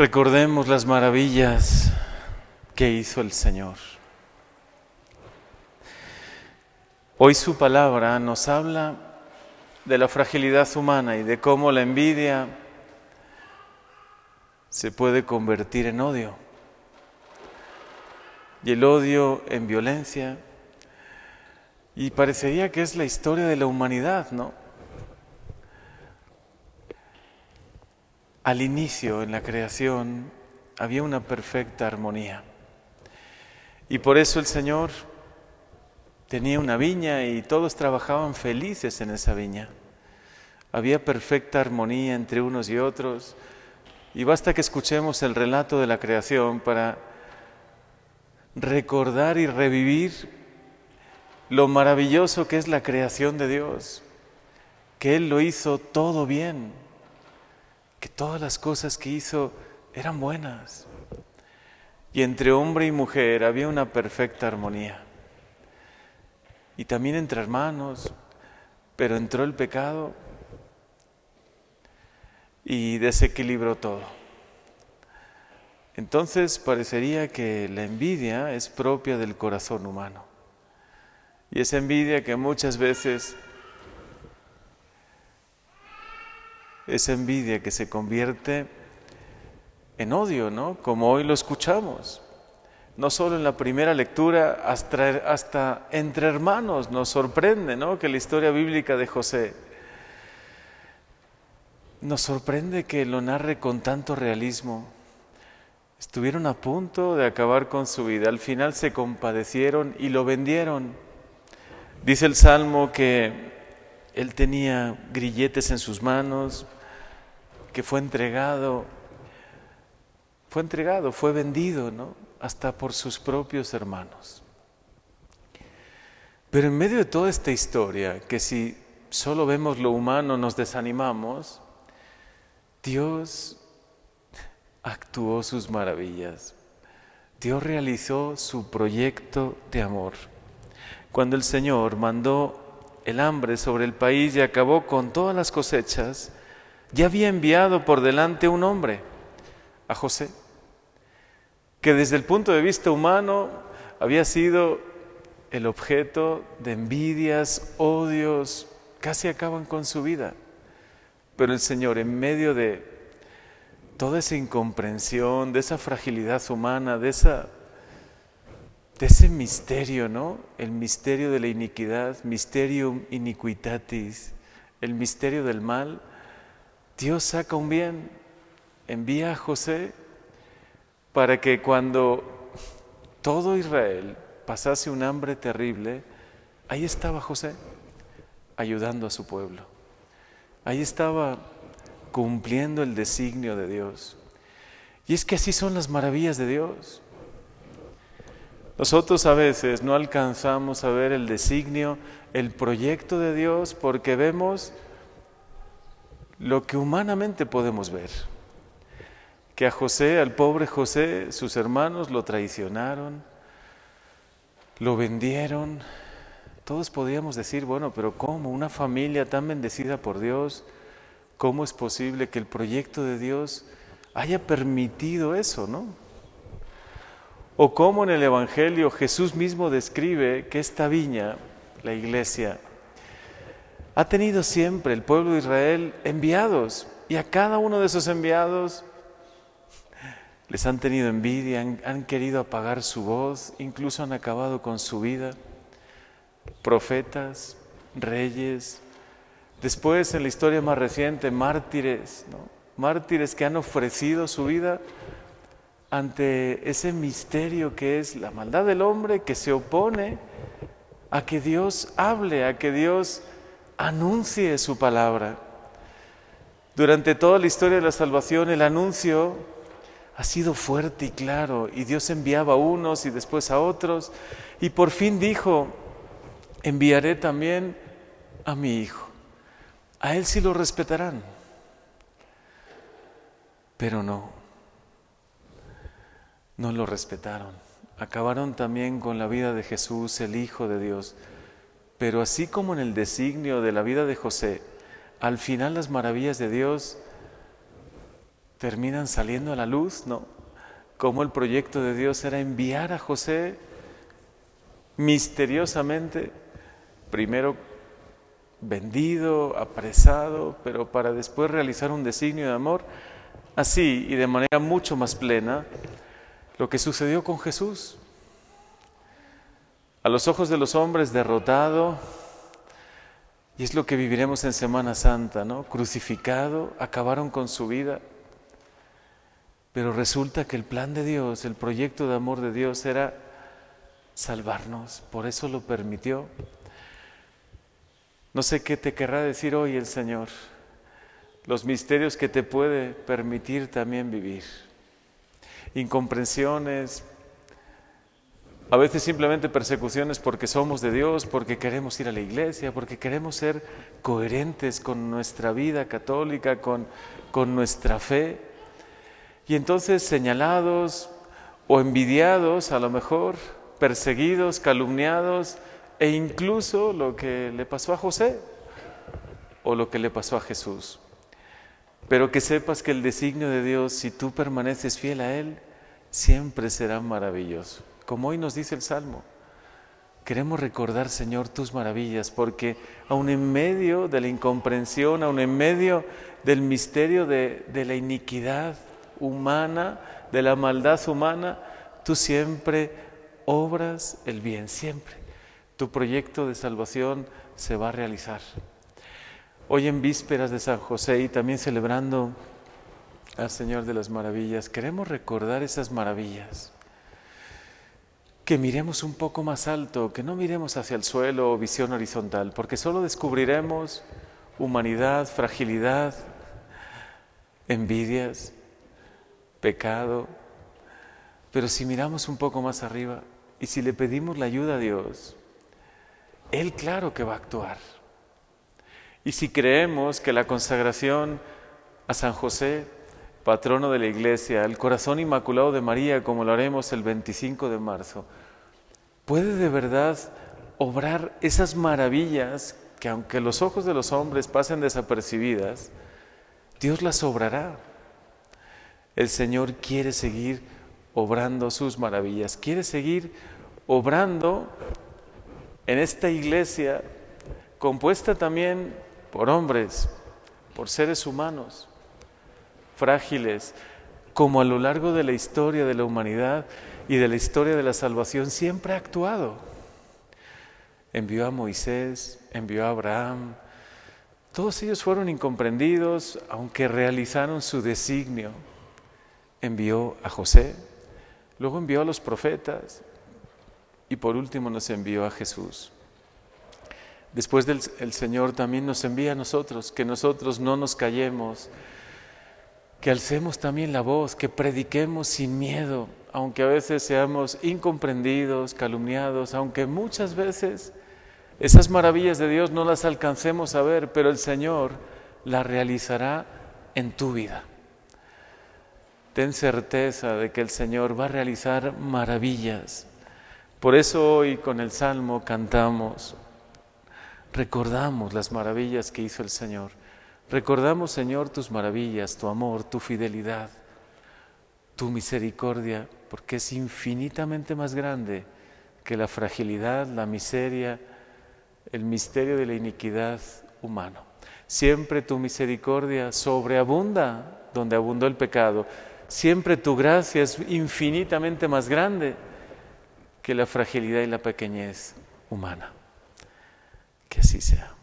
Recordemos las maravillas que hizo el Señor. Hoy su palabra nos habla de la fragilidad humana y de cómo la envidia se puede convertir en odio y el odio en violencia. Y parecería que es la historia de la humanidad, ¿no? Al inicio, en la creación, había una perfecta armonía. Y por eso el Señor tenía una viña y todos trabajaban felices en esa viña. Había perfecta armonía entre unos y otros. Y basta que escuchemos el relato de la creación para recordar y revivir lo maravilloso que es la creación de Dios, que Él lo hizo todo bien que todas las cosas que hizo eran buenas. Y entre hombre y mujer había una perfecta armonía. Y también entre hermanos, pero entró el pecado y desequilibró todo. Entonces parecería que la envidia es propia del corazón humano. Y esa envidia que muchas veces esa envidia que se convierte en odio, ¿no? Como hoy lo escuchamos. No solo en la primera lectura, hasta, hasta entre hermanos nos sorprende, ¿no? Que la historia bíblica de José nos sorprende que lo narre con tanto realismo. Estuvieron a punto de acabar con su vida, al final se compadecieron y lo vendieron. Dice el Salmo que él tenía grilletes en sus manos, que fue entregado, fue entregado, fue vendido, ¿no? Hasta por sus propios hermanos. Pero en medio de toda esta historia, que si solo vemos lo humano nos desanimamos, Dios actuó sus maravillas. Dios realizó su proyecto de amor. Cuando el Señor mandó el hambre sobre el país y acabó con todas las cosechas, ya había enviado por delante un hombre, a José, que desde el punto de vista humano había sido el objeto de envidias, odios, casi acaban con su vida. Pero el Señor, en medio de toda esa incomprensión, de esa fragilidad humana, de, esa, de ese misterio, ¿no? El misterio de la iniquidad, mysterium iniquitatis, el misterio del mal, Dios saca un bien, envía a José para que cuando todo Israel pasase un hambre terrible, ahí estaba José ayudando a su pueblo. Ahí estaba cumpliendo el designio de Dios. Y es que así son las maravillas de Dios. Nosotros a veces no alcanzamos a ver el designio, el proyecto de Dios porque vemos lo que humanamente podemos ver. Que a José, al pobre José, sus hermanos lo traicionaron, lo vendieron. Todos podríamos decir, bueno, pero ¿cómo? Una familia tan bendecida por Dios, ¿cómo es posible que el proyecto de Dios haya permitido eso, no? O cómo en el Evangelio Jesús mismo describe que esta viña, la iglesia, ha tenido siempre el pueblo de Israel enviados y a cada uno de esos enviados les han tenido envidia, han, querido apagar su voz, incluso han acabado con su vida. Profetas, reyes, después en la historia más reciente, mártires, mártires que han ofrecido su vida ante ese misterio que es la maldad del hombre que se opone a que Dios hable, a que Dios anuncie su palabra. Durante toda la historia de la salvación el anuncio ha sido fuerte y claro y Dios enviaba a unos y después a otros y por fin dijo, enviaré también a mi hijo. A él sí lo respetarán, pero no, no lo respetaron. Acabaron también con la vida de Jesús, el Hijo de Dios. Pero así como en el designio de la vida de José, al final las maravillas de Dios terminan saliendo a la luz, ¿no? Cómo el proyecto de Dios era enviar a José misteriosamente, primero vendido, apresado, pero para después realizar un designio de amor, así y de manera mucho más plena, lo que sucedió con Jesús. A los ojos de los hombres derrotado, y es lo que viviremos en Semana Santa, ¿no? Crucificado, acabaron con su vida. Pero resulta que el plan de Dios, el proyecto de amor de Dios era salvarnos, por eso lo permitió. No sé qué te querrá decir hoy el Señor, los misterios que te puede permitir también vivir, incomprensiones, a veces simplemente persecuciones porque somos de Dios, porque queremos ir a la iglesia, porque queremos ser coherentes con nuestra vida católica, con, con nuestra fe. Y entonces señalados o envidiados a lo mejor, perseguidos, calumniados, e incluso lo que le pasó a José o lo que le pasó a Jesús. Pero que sepas que el designio de Dios, si tú permaneces fiel a Él, siempre será maravilloso. Como hoy nos dice el Salmo, queremos recordar, Señor, tus maravillas, porque aun en medio de la incomprensión, aun en medio del misterio de, de la iniquidad humana, de la maldad humana, tú siempre obras el bien siempre. Tu proyecto de salvación se va a realizar. Hoy en vísperas de San José y también celebrando al Señor de las Maravillas, queremos recordar esas maravillas. Que miremos un poco más alto, que no miremos hacia el suelo o visión horizontal, porque solo descubriremos humanidad, fragilidad, envidias, pecado. Pero si miramos un poco más arriba, y si le pedimos la ayuda a Dios, Él claro que va a actuar. Y si creemos que la consagración a San José, patrono de la iglesia, el corazón inmaculado de María, como lo haremos el 25 de marzo, puede de verdad obrar esas maravillas que aunque los ojos de los hombres pasen desapercibidas, Dios las obrará. El Señor quiere seguir obrando sus maravillas, quiere seguir obrando en esta iglesia compuesta también por hombres, por seres humanos, frágiles, como a lo largo de la historia de la humanidad y de la historia de la salvación siempre ha actuado. Envió a Moisés, envió a Abraham, todos ellos fueron incomprendidos, aunque realizaron su designio. Envió a José, luego envió a los profetas, y por último nos envió a Jesús. Después del el Señor también nos envía a nosotros, que nosotros no nos callemos, que alcemos también la voz, que prediquemos sin miedo, aunque a veces seamos incomprendidos, calumniados, aunque muchas veces esas maravillas de Dios no las alcancemos a ver, pero el Señor las realizará en tu vida. Ten certeza de que el Señor va a realizar maravillas por eso hoy con el Salmo cantamos, recordamos las maravillas que hizo el Señor. Recordamos, Señor, tus maravillas, tu amor, tu fidelidad, tu misericordia, porque es infinitamente más grande que la fragilidad, la miseria, el misterio de la iniquidad humana. Siempre tu misericordia sobreabunda donde abundó el pecado. Siempre tu gracia es infinitamente más grande que la fragilidad y la pequeñez humana. Que así sea.